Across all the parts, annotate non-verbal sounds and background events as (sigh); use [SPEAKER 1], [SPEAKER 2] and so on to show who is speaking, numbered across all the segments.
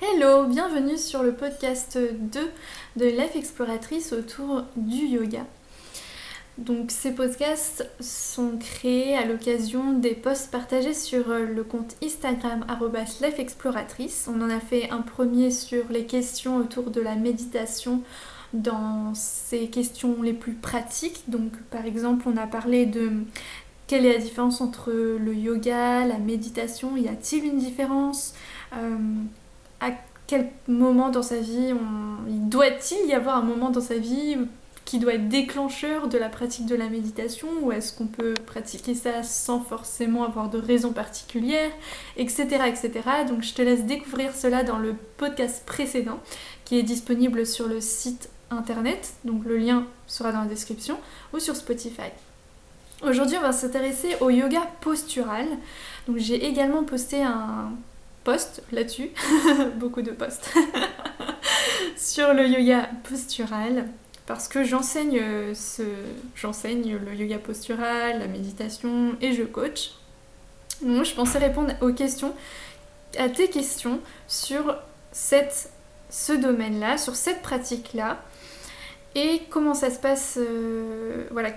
[SPEAKER 1] Hello, bienvenue sur le podcast 2 de Life Exploratrice autour du yoga. Donc ces podcasts sont créés à l'occasion des posts partagés sur le compte Instagram @lifeexploratrice. On en a fait un premier sur les questions autour de la méditation dans ces questions les plus pratiques. Donc par exemple, on a parlé de quelle est la différence entre le yoga, la méditation Y a-t-il une différence? Euh, À quel moment dans sa vie il doit-il y avoir un moment dans sa vie qui doit être déclencheur de la pratique de la méditation ou est-ce qu'on peut pratiquer ça sans forcément avoir de raison particulière, etc., etc. Donc je te laisse découvrir cela dans le podcast précédent qui est disponible sur le site internet, donc le lien sera dans la description, ou sur Spotify. Aujourd'hui, on va s'intéresser au yoga postural. Donc, j'ai également posté un post là-dessus, (laughs) beaucoup de posts, (laughs) sur le yoga postural parce que j'enseigne ce j'enseigne le yoga postural, la méditation et je coach. Donc, je pensais répondre aux questions à tes questions sur cette ce domaine-là, sur cette pratique-là. Et comment ça se passe euh, voilà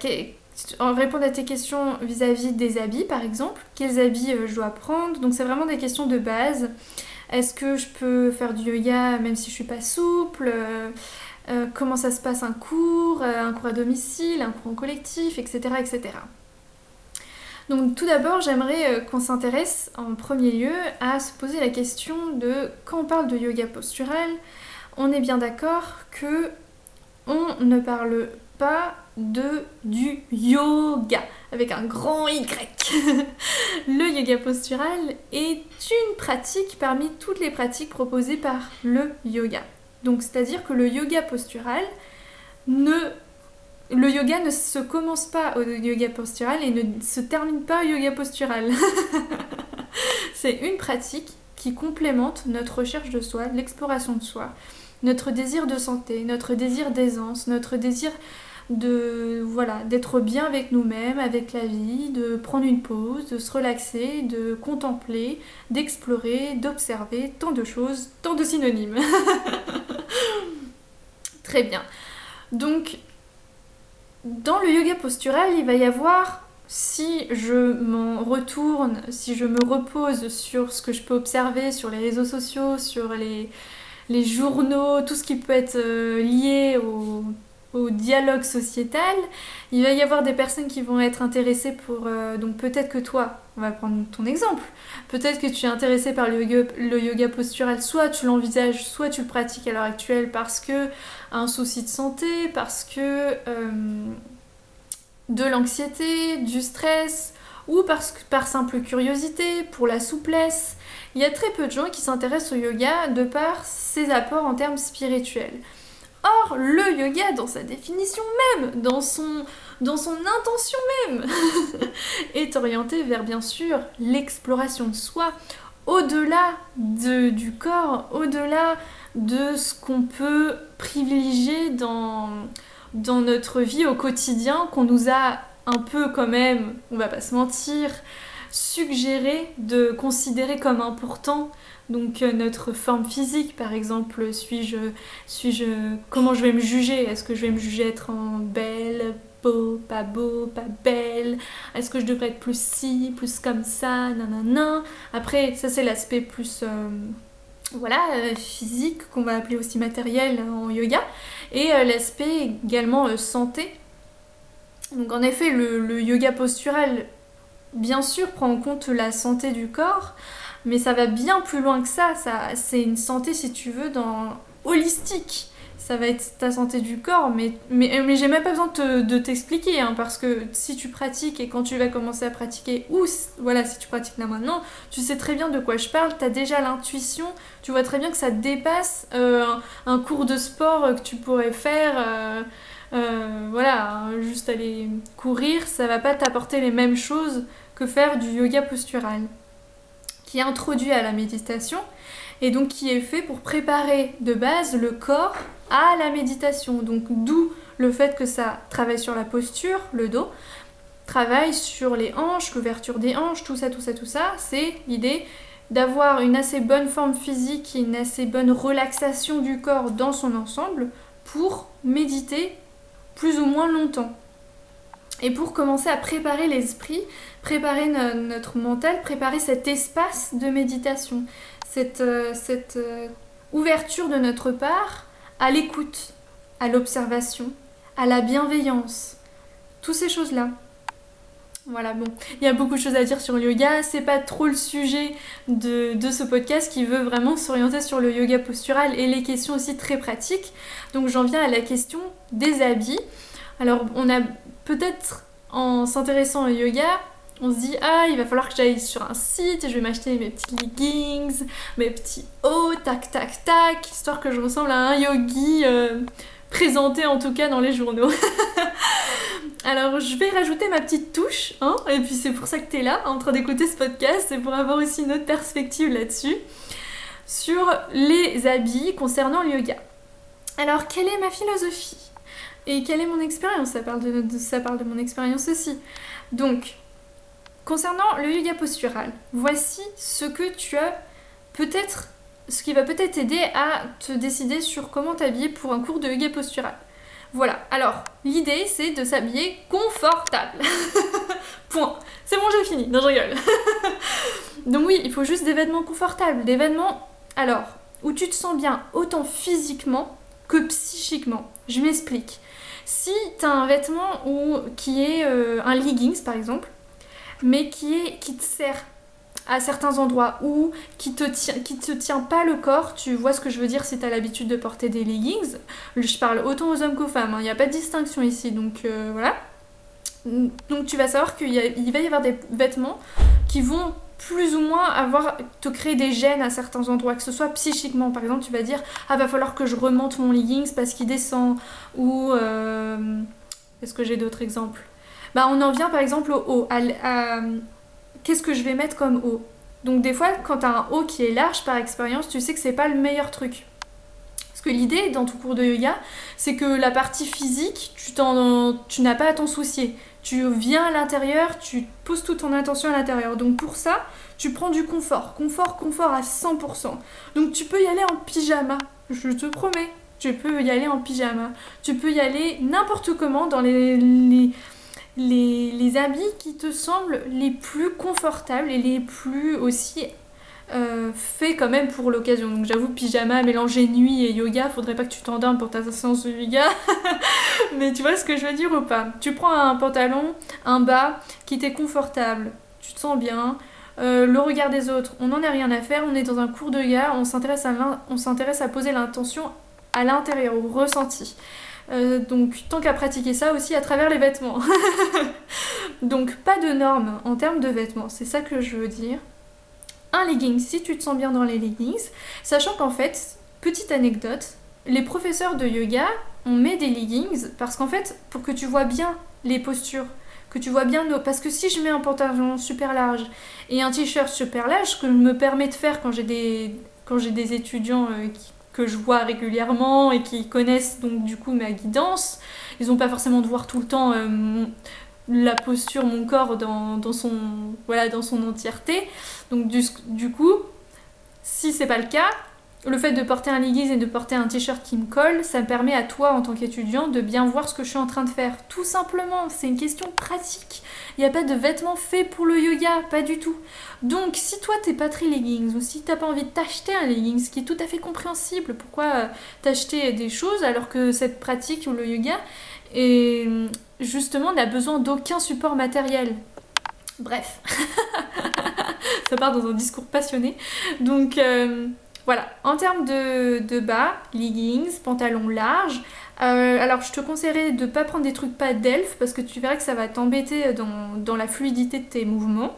[SPEAKER 1] en répondre à tes questions vis-à-vis des habits par exemple, quels habits euh, je dois prendre? Donc c'est vraiment des questions de base. Est-ce que je peux faire du yoga même si je suis pas souple? Euh, Comment ça se passe un cours, un cours à domicile, un cours en collectif, etc. etc. Donc tout d'abord, j'aimerais qu'on s'intéresse en premier lieu à se poser la question de quand on parle de yoga postural, on est bien d'accord que on ne parle de du yoga avec un grand Y. (laughs) le yoga postural est une pratique parmi toutes les pratiques proposées par le yoga. Donc c'est-à-dire que le yoga postural ne le yoga ne se commence pas au yoga postural et ne se termine pas au yoga postural. (laughs) C'est une pratique qui complémente notre recherche de soi, l'exploration de soi, notre désir de santé, notre désir d'aisance, notre désir de voilà d'être bien avec nous-mêmes, avec la vie, de prendre une pause, de se relaxer, de contempler, d'explorer, d'observer, tant de choses, tant de synonymes. (laughs) Très bien. Donc dans le yoga postural, il va y avoir si je m'en retourne, si je me repose sur ce que je peux observer sur les réseaux sociaux, sur les, les journaux, tout ce qui peut être euh, lié au, dialogue sociétal, il va y avoir des personnes qui vont être intéressées pour... Euh, donc peut-être que toi, on va prendre ton exemple, peut-être que tu es intéressé par le yoga, postural, soit tu l'envisages, soit tu le pratiques à l'heure actuelle parce que un souci de santé, parce que euh, de l'anxiété, du stress, ou que, par simple curiosité, pour la souplesse, il y a très peu de gens qui s'intéressent au yoga de par ses apports en termes spirituels. Or, le yoga, dans sa définition même, dans son, intention même, (laughs) est orienté vers bien sûr l'exploration de soi, au-delà de, du corps, au-delà de ce qu'on peut privilégier dans, dans notre vie au quotidien, qu'on nous a un peu quand même, on va pas se mentir, suggérer de considérer comme important donc euh, notre forme physique. Par exemple suis-je suis-je comment je vais me juger? Est-ce que je vais me juger être en belle beau pas beau pas belle? Est-ce que je devrais être plus ci plus comme ça? Nanana. Après ça c'est l'aspect plus euh, voilà euh, physique qu'on va appeler aussi matériel en yoga. Et l'aspect également santé. Donc en effet le yoga postural bien sûr, prend en compte la santé du corps, mais ça va bien plus loin que ça. ça c'est une santé, si tu veux, dans holistique. Ça va être ta santé du corps, mais, mais, mais j'ai même pas besoin de t'expliquer, hein, parce que si tu pratiques et quand tu vas commencer à pratiquer, ou voilà, si tu pratiques là maintenant, tu sais très bien de quoi je parle, tu as déjà l'intuition, tu vois très bien que ça dépasse euh, un, cours de sport que tu pourrais faire. Euh, euh, voilà, juste aller courir, ça va pas t'apporter les mêmes choses faire du yoga postural, qui est introduit à la méditation et donc qui est fait pour préparer de base le corps à la méditation. Donc d'où le fait que ça travaille sur la posture, le dos, travaille sur les hanches, l'ouverture des hanches, tout ça, tout ça, tout ça. C'est l'idée d'avoir une assez bonne forme physique et une assez bonne relaxation du corps dans son ensemble pour méditer plus ou moins longtemps. Et pour commencer à préparer l'esprit, préparer notre mental, préparer cet espace de méditation, cette, euh, cette euh, ouverture de notre part à l'écoute, à l'observation, à la bienveillance, toutes ces choses-là. Voilà, bon, il y a beaucoup de choses à dire sur le yoga, c'est pas trop le sujet de, de ce podcast qui veut vraiment s'orienter sur le yoga postural et les questions aussi très pratiques. Donc j'en viens à la question des habits. Alors on a peut-être en s'intéressant au yoga, on se dit ah il va falloir que j'aille sur un site et je vais m'acheter mes petits leggings, mes petits hauts, tac tac tac, histoire que je ressemble à un yogi euh, présenté en tout cas dans les journaux. (laughs) Alors je vais rajouter ma petite touche, hein, et puis c'est pour ça que tu es là en train d'écouter ce podcast, c'est pour avoir aussi une autre perspective là-dessus, sur les habits concernant le yoga. Alors quelle est ma philosophie? Et quelle est mon expérience? Ça parle de, mon expérience aussi. Donc, concernant le yoga postural, voici ce que tu as peut-être, ce qui va peut-être t'aider à te décider sur comment t'habiller pour un cours de yoga postural. Voilà, alors l'idée c'est de s'habiller confortable. (laughs) Point. C'est bon, j'ai fini. Non, je rigole. (laughs) Donc oui, il faut juste des vêtements confortables. Des vêtements, alors, où tu te sens bien autant physiquement que psychiquement. Je m'explique. Si tu un vêtement où, qui est euh, un leggings par exemple, mais qui, est, qui te sert à certains endroits ou qui te te tient pas le corps, tu vois ce que je veux dire si tu l'habitude de porter des leggings. Je parle autant aux hommes qu'aux femmes, hein. il n'y a pas de distinction ici, donc euh, voilà. Donc tu vas savoir qu'il va y avoir des vêtements qui vont plus ou moins avoir te créer des gènes à certains endroits, que ce soit psychiquement. Par exemple, tu vas dire ah va falloir que je remonte mon leggings parce qu'il descend ou euh, est-ce que j'ai d'autres exemples? Bah on en vient par exemple au haut, qu'est-ce que je vais mettre comme haut? Donc des fois, quand tu as un haut qui est large par expérience, tu sais que c'est pas le meilleur truc. Parce que l'idée dans ton cours de yoga, c'est que la partie physique, tu, n'as pas à t'en soucier. Tu viens à l'intérieur, tu poses toute ton attention à l'intérieur. Donc pour ça, tu prends du confort. Confort, confort à 100%. Donc tu peux y aller en pyjama, je te promets. Tu peux y aller en pyjama. Tu peux y aller n'importe comment dans les les, habits qui te semblent les plus confortables et les plus aussi euh, faits quand même pour l'occasion. Donc j'avoue, pyjama, mélanger nuit et yoga, faudrait pas que tu t'endormes pour ta séance de yoga. (laughs) Mais tu vois ce que je veux dire ou pas? Tu prends un pantalon, un bas qui t'est confortable, tu te sens bien. Euh, le regard des autres, on n'en a rien à faire, on est dans un cours de yoga, on s'intéresse à, à poser l'intention à l'intérieur, au ressenti. Euh, donc tant qu'à pratiquer ça aussi à travers les vêtements. (laughs) donc pas de normes en termes de vêtements, c'est ça que je veux dire. Un legging, si tu te sens bien dans les leggings, sachant qu'en fait, petite anecdote, les professeurs de yoga, on met des leggings parce qu'en fait, pour que tu vois bien les postures, que tu vois bien nos... Parce que si je mets un pantalon super large et un t-shirt super large, que je me permets de faire quand j'ai des, étudiants euh, que je vois régulièrement et qui connaissent donc du coup ma guidance. Ils n'ont pas forcément de voir tout le temps euh, la posture, mon corps dans, son, voilà, dans son entièreté. Donc du, coup, si c'est pas le cas, le fait de porter un leggings et de porter un t-shirt qui me colle, ça me permet à toi en tant qu'étudiant de bien voir ce que je suis en train de faire. Tout simplement, c'est une question pratique. Il n'y a pas de vêtements faits pour le yoga, pas du tout. Donc si toi t'es pas très leggings ou si t'as pas envie de t'acheter un leggings, ce qui est tout à fait compréhensible, pourquoi euh, t'acheter des choses alors que cette pratique ou le yoga est, justement n'a besoin d'aucun support matériel. Bref, (laughs) ça part dans un discours passionné. Donc euh, voilà, en termes de, bas, leggings, pantalon large, euh, alors je te conseillerais de ne pas prendre des trucs pas d'elfe parce que tu verras que ça va t'embêter dans, la fluidité de tes mouvements.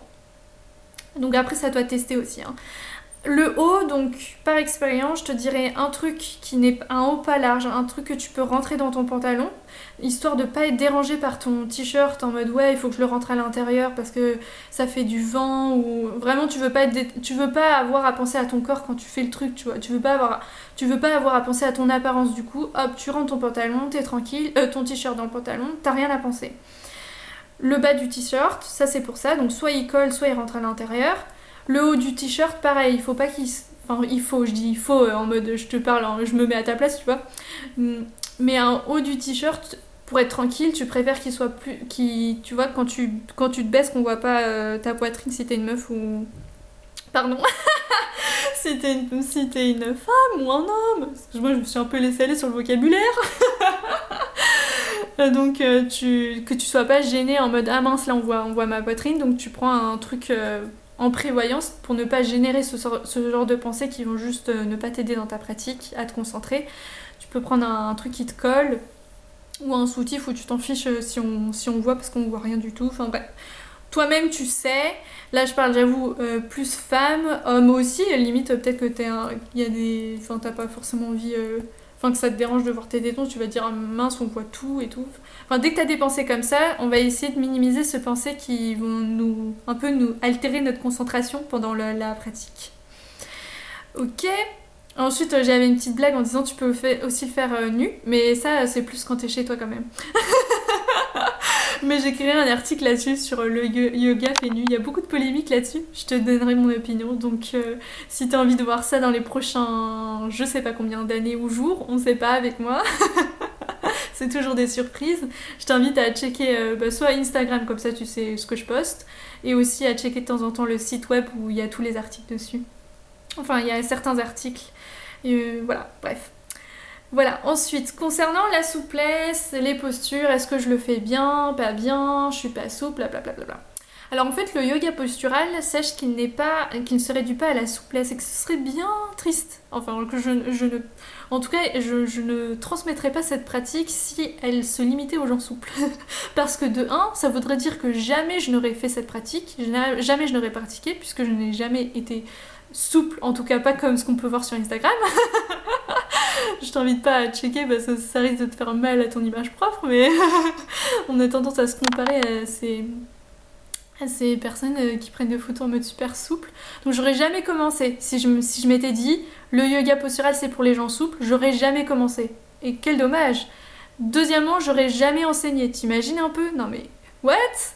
[SPEAKER 1] Donc après ça doit tester aussi. Hein. Le haut, donc par expérience, je te dirais un truc qui n'est un haut pas large, un truc que tu peux rentrer dans ton pantalon, histoire de pas être dérangé par ton t-shirt en mode ouais il faut que je le rentre à l'intérieur parce que ça fait du vent ou vraiment tu veux pas être tu veux pas avoir à penser à ton corps quand tu fais le truc, tu vois, tu veux pas avoir tu veux pas avoir à penser à ton apparence du coup, hop tu rentres ton pantalon, t'es tranquille, euh, ton t-shirt dans le pantalon, t'as rien à penser. Le bas du t-shirt, ça c'est pour ça, donc soit il colle, soit il rentre à l'intérieur. Le haut du t-shirt, pareil, il faut pas qu'il. Enfin, il faut, je dis il faut en mode je te parle, hein, je me mets à ta place, tu vois. Mm, mais un haut du t-shirt, pour être tranquille, tu préfères qu'il soit plus. Tu vois, quand tu, quand tu te baisses, qu'on voit pas ta poitrine si t'es une meuf ou. Pardon (laughs) si t'es une, une femme ou un homme. moi, je me suis un peu laissée aller sur le vocabulaire. (laughs) donc, euh, tu, que tu sois pas gêné en mode Ah mince, là on voit, on voit ma poitrine. Donc, tu prends un truc euh, en prévoyance pour ne pas générer ce, genre de pensées qui vont juste euh, ne pas t'aider dans ta pratique, à te concentrer. Tu peux prendre un, truc qui te colle ou un soutif où tu t'en fiches si on, si on voit parce qu'on voit rien du tout. Toi-même tu sais. Là, je parle, j'avoue, euh, plus femme, homme aussi. Limite, peut-être que t'es un... y a des. Enfin, t'as pas forcément envie. Euh, enfin, que ça te dérange de voir tes tétons, tu vas dire ah, mince, on voit tout et tout. Dès que t'as des pensées comme ça, on va essayer de minimiser ces pensées qui vont nous. un peu nous altérer notre concentration pendant la pratique. Ok. Ensuite, euh, j'avais une petite blague en disant tu peux aussi faire nu, mais ça, c'est plus quand t'es chez toi quand même. (laughs) Mais j'ai créé un article là-dessus sur le yoga fait nu. Il y a beaucoup de polémiques là-dessus. Je te donnerai mon opinion. Donc, euh, si tu as envie de voir ça dans les prochains, je sais pas combien d'années ou jours, on sait pas avec moi. (laughs) c'est toujours des surprises. Je t'invite à checker euh, bah, soit Instagram, comme ça tu sais ce que je poste, et aussi à checker de temps en temps le site web où il y a tous les articles dessus. Enfin, il y a certains articles. Euh, voilà, bref. Voilà, ensuite, concernant la souplesse, les postures, est-ce que je le fais bien, pas bien, je suis pas souple, blablabla. Alors en fait, le yoga postural, sache qu'il n'est pas, qu'il ne serait dû pas à la souplesse et que ce serait bien triste. Enfin, je, en tout cas, je, ne transmettrais pas cette pratique si elle se limitait aux gens souples. (laughs) Parce que de 1, ça voudrait dire que jamais je n'aurais fait cette pratique, jamais je n'aurais pratiqué, puisque je n'ai jamais été souple, en tout cas pas comme ce qu'on peut voir sur Instagram. (laughs) je t'invite pas à checker parce que ça risque de te faire mal à ton image propre, mais (laughs) on a tendance à se comparer à ces, à ces personnes euh, qui prennent des photos en mode super souple. Donc j'aurais jamais commencé. Si je, si je m'étais dit le yoga postural c'est pour les gens souples, j'aurais jamais commencé. Et quel dommage Deuxièmement, j'aurais jamais enseigné. T'imagines un peu? Non mais What?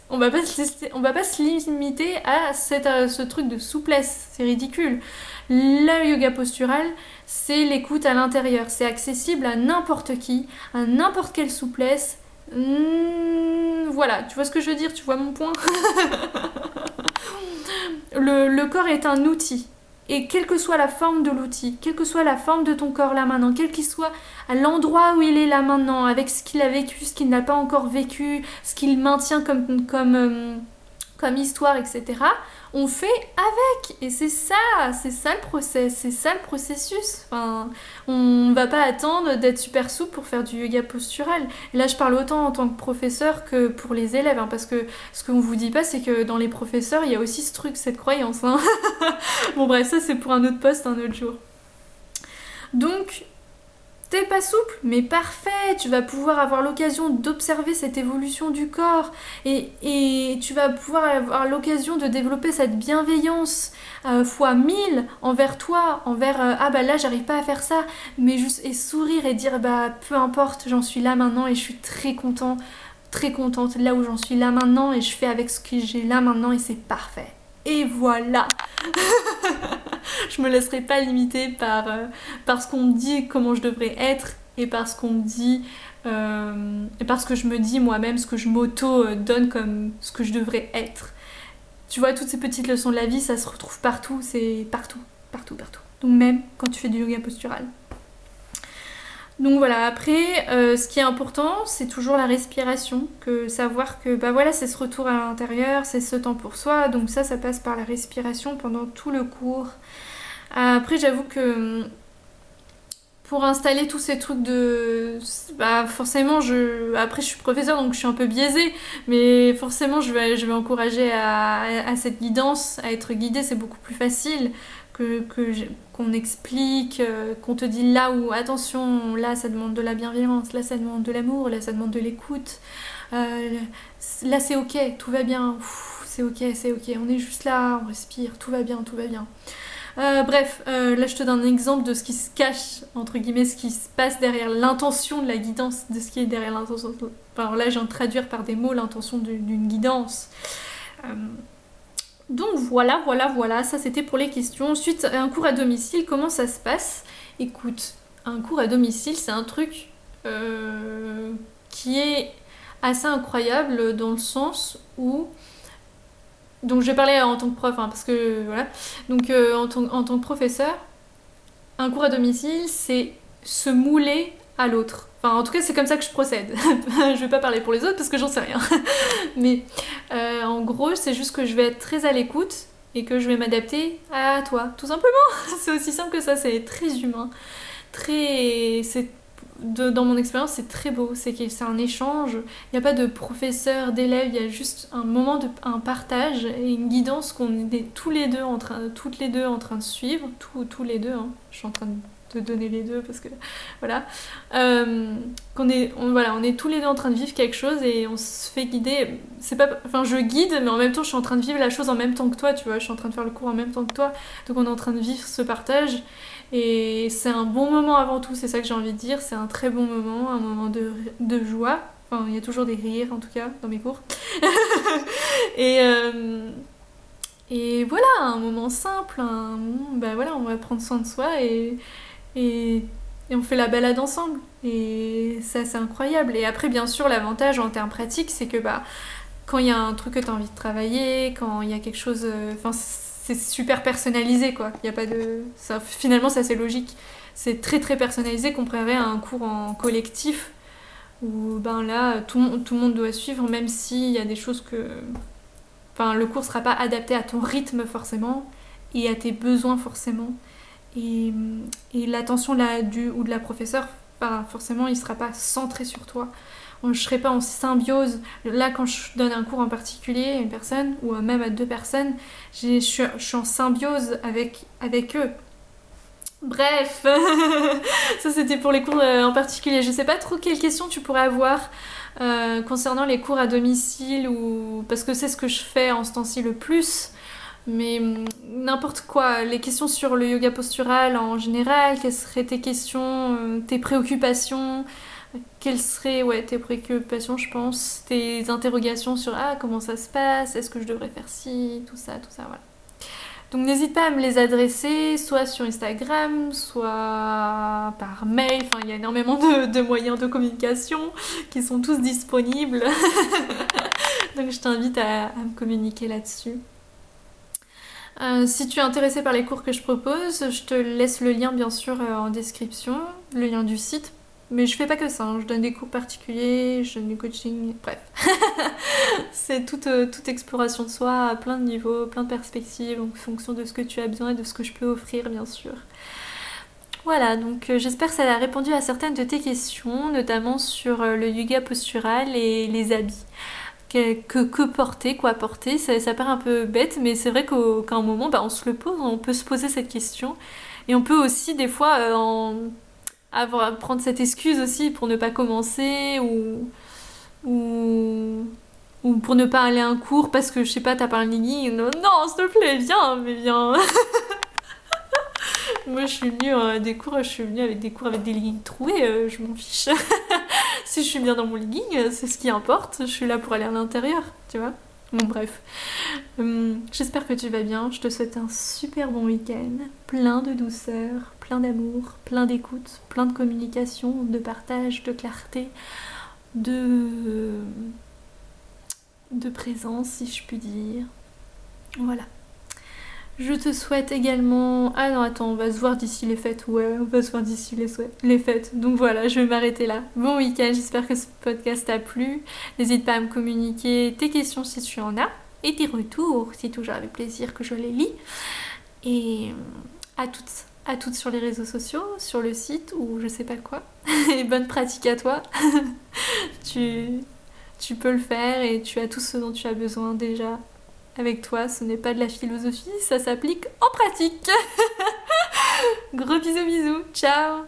[SPEAKER 1] On va, pas se, on va pas se limiter à, ce truc de souplesse, c'est ridicule. Le yoga postural, c'est l'écoute à l'intérieur, c'est accessible à n'importe qui, à n'importe quelle souplesse. Hmm, voilà, tu vois ce que je veux dire, tu vois mon point (laughs) le corps est un outil. Et quelle que soit la forme de l'outil, quelle que soit la forme de ton corps là maintenant, quel qu'il soit à l'endroit où il est là maintenant, avec ce qu'il a vécu, ce qu'il n'a pas encore vécu, ce qu'il maintient comme, euh, comme histoire, etc., on fait avec. Et c'est ça, c'est ça le process, c'est ça le processus. Enfin, on va pas attendre d'être super souple pour faire du yoga postural. Et là, je parle autant en tant que professeur que pour les élèves, hein, parce que ce qu'on vous dit pas, c'est que dans les professeurs, il y a aussi ce truc, cette croyance. Hein. (laughs) bon, bref, ça c'est pour un autre poste, un autre jour. Donc, T'es pas souple, mais parfait, tu vas pouvoir avoir l'occasion d'observer cette évolution du corps et, et, tu vas pouvoir avoir l'occasion de développer cette bienveillance euh, fois mille envers toi, envers euh, ah bah là j'arrive pas à faire ça, mais juste et sourire et dire bah peu importe, j'en suis là maintenant et je suis très content, très contente là où j'en suis là maintenant et je fais avec ce que j'ai là maintenant et c'est parfait. Et voilà (laughs) Je me laisserai pas limiter par, euh, par ce qu'on me dit comment je devrais être et par ce qu'on me dit euh, et parce que je me dis moi-même ce que je m'auto-donne comme ce que je devrais être. Tu vois, toutes ces petites leçons de la vie, ça se retrouve partout, c'est partout, partout, partout. Donc même quand tu fais du yoga postural. Donc voilà, après, euh, ce qui est important, c'est toujours la respiration, que savoir que bah voilà, c'est ce retour à l'intérieur, c'est ce temps pour soi, donc ça, ça passe par la respiration pendant tout le cours. Après, j'avoue que pour installer tous ces trucs de bah forcément je après je suis professeur donc je suis un peu biaisée mais forcément je vais je vais encourager à, cette guidance à être guidée c'est beaucoup plus facile que, qu'on explique, euh, qu'on te dit là où attention, là ça demande de la bienveillance, là ça demande de l'amour, là ça demande de l'écoute, euh, là c'est ok, tout va bien, c'est ok, c'est ok, on est juste là, on respire, tout va bien, tout va bien. Euh, bref, là je te donne un exemple de ce qui se cache, entre guillemets, ce qui se passe derrière l'intention de la guidance, de ce qui est derrière l'intention. Enfin là viens de traduire par des mots l'intention d'une guidance. Donc voilà, voilà, voilà, ça c'était pour les questions. Ensuite, un cours à domicile, comment ça se passe? Écoute, un cours à domicile, c'est un truc euh, qui est assez incroyable dans le sens où donc je vais parler en tant que prof, hein, parce que voilà. Donc euh, en, en, tant que professeur, un cours à domicile, c'est se mouler à l'autre. Enfin, en tout cas, c'est comme ça que je procède. (laughs) je vais pas parler pour les autres parce que j'en sais rien. (laughs) Mais euh, en gros, c'est juste que je vais être très à l'écoute et que je vais m'adapter à toi, tout simplement. (laughs) c'est aussi simple que ça, c'est très humain. Très. C'est dans mon expérience, c'est très beau. C'est c'est un échange. Il n'y a pas de professeur, d'élève. Il y a juste un moment de un partage et une guidance qu'on est tous les deux en train, toutes les deux en train de suivre. tous les deux. Hein. Je suis en train de te donner les deux parce que voilà. Euh, qu'on est, on, voilà, on est tous les deux en train de vivre quelque chose et on se fait guider. C'est pas, enfin, je guide, mais en même temps, je suis en train de vivre la chose en même temps que toi. Tu vois, je suis en train de faire le cours en même temps que toi. Donc, on est en train de vivre ce partage. Et c'est un bon moment avant tout, c'est ça que j'ai envie de dire. C'est un très bon moment, un moment de, de joie. Enfin, il y a toujours des rires en tout cas dans mes cours. (laughs) et, euh, et voilà, un moment simple, un bah voilà, on va prendre soin de soi et, et, on fait la balade ensemble. Et ça, c'est incroyable. Et après, bien sûr, l'avantage en termes pratiques, c'est que bah, quand il y a un truc que tu as envie de travailler, quand il y a quelque chose. Euh, enfin, c'est super personnalisé quoi. Il y a pas de ça, finalement c'est assez logique. C'est très très personnalisé comparé à un cours en collectif où ben là tout, tout le monde doit suivre même s'il y a des choses que enfin le cours sera pas adapté à ton rythme forcément et à tes besoins forcément et, l'attention du ou de la professeure forcément il sera pas centré sur toi je ne serais pas en symbiose. Là, quand je donne un cours en particulier à une personne, ou même à deux personnes, je suis en symbiose avec, avec eux. Bref, (laughs) ça c'était pour les cours euh, en particulier. Je sais pas trop quelles questions tu pourrais avoir euh, concernant les cours à domicile ou parce que c'est ce que je fais en ce temps-ci le plus. Mais hum, n'importe quoi, les questions sur le yoga postural en général, quelles seraient tes questions, euh, tes préoccupations, quelles seraient ouais, tes préoccupations, je pense, tes interrogations sur ah, comment ça se passe, est-ce que je devrais faire ci, tout ça, tout ça, voilà. Donc n'hésite pas à me les adresser, soit sur Instagram, soit par mail. Enfin, il y a énormément de, moyens de communication qui sont tous disponibles. (laughs) Donc je t'invite à, me communiquer là-dessus. Euh, si tu es intéressé par les cours que je propose, je te laisse le lien bien sûr euh, en description, le lien du site mais je fais pas que ça, hein. je donne des cours particuliers, je donne du coaching, bref. (laughs) c'est toute, euh, toute exploration de soi à plein de niveaux, plein de perspectives, en fonction de ce que tu as besoin et de ce que je peux offrir, bien sûr. Voilà, donc j'espère que ça a répondu à certaines de tes questions, notamment sur le yoga postural et les habits. Que, que, porter, quoi porter, ça, ça paraît un peu bête, mais c'est vrai qu'à un moment, bah, on se le pose, on peut se poser cette question. Et on peut aussi, des fois, en avoir, prendre cette excuse aussi pour ne pas commencer ou, ou, ou pour ne pas aller à un cours parce que je sais pas, t'as pas un legging. Non, non s'il te plaît, viens, mais viens. (laughs) Moi, je suis venue à des cours, je suis venue avec des cours avec des leggings troués, euh, je m'en fiche. (laughs) si je suis bien dans mon legging, c'est ce qui importe. Je suis là pour aller à l'intérieur, tu vois. Bon, bref. Hum, j'espère que tu vas bien. Je te souhaite un super bon week-end, plein de douceur, plein d'amour, plein d'écoute, plein de communication, de partage, de clarté, de de présence si je puis dire. Voilà. Je te souhaite également... Ah non, attends, on va se voir d'ici les fêtes. Ouais, on va se voir d'ici les, fêtes. Donc voilà, je vais m'arrêter là. Bon week-end, j'espère que ce podcast t'a plu. N'hésite pas à me communiquer tes questions si tu en as. Et tes retours, c'est toujours avec plaisir que je les lis. Et à toutes, à toutes sur les réseaux sociaux, sur le site ou je sais pas quoi. (laughs) et bonne pratique à toi. (laughs) tu, tu peux le faire et tu as tout ce dont tu as besoin déjà avec toi. Ce n'est pas de la philosophie, ça s'applique en pratique. (laughs) Gros bisous bisous, ciao